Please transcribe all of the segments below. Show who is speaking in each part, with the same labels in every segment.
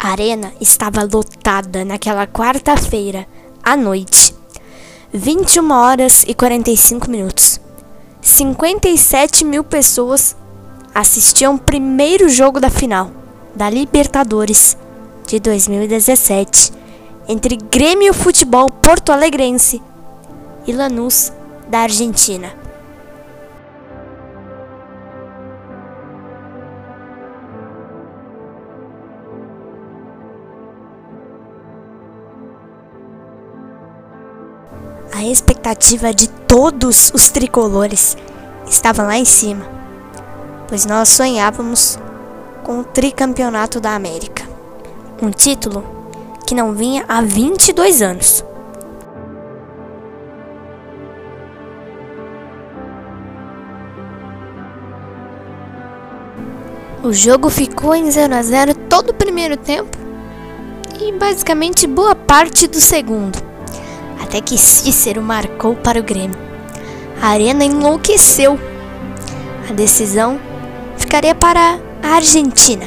Speaker 1: A arena estava lotada naquela quarta-feira à noite. 21 horas e 45 minutos. 57 mil pessoas assistiam o primeiro jogo da final da Libertadores de 2017 entre Grêmio Futebol Porto Alegrense e Lanús da Argentina. A expectativa de todos os tricolores estava lá em cima, pois nós sonhávamos com o tricampeonato da América. Um título que não vinha há 22 anos. O jogo ficou em 0 a 0 todo o primeiro tempo e basicamente boa parte do segundo, até que Cícero marcou para o Grêmio. A arena enlouqueceu. A decisão ficaria para a Argentina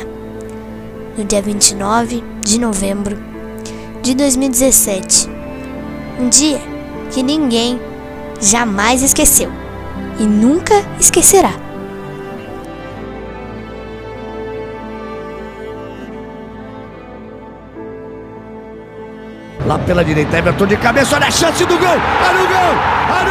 Speaker 1: no dia 29 de novembro de 2017. Um dia que ninguém jamais esqueceu e nunca esquecerá.
Speaker 2: Lá pela direita, Everton de cabeça, olha a chance do gol! Olha o gol! Olha o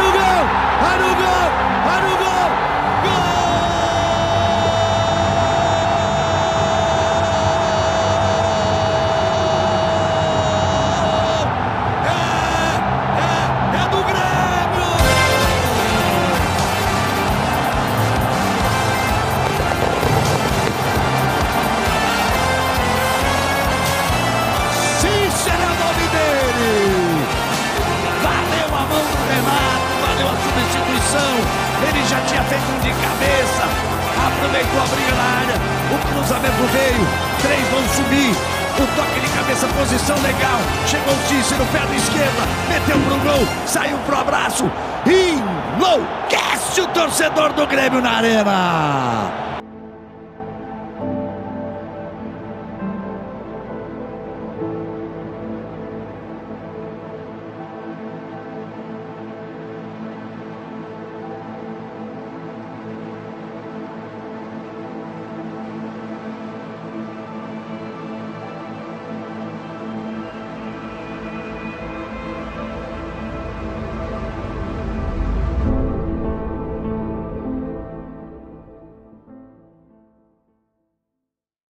Speaker 2: Ele já tinha feito um de cabeça, aproveitou a briga na área, o cruzamento veio, três vão subir. O toque de cabeça, posição legal. Chegou o Cícero, perna esquerda, meteu pro gol, saiu pro abraço. Enlouquece o torcedor do Grêmio na arena.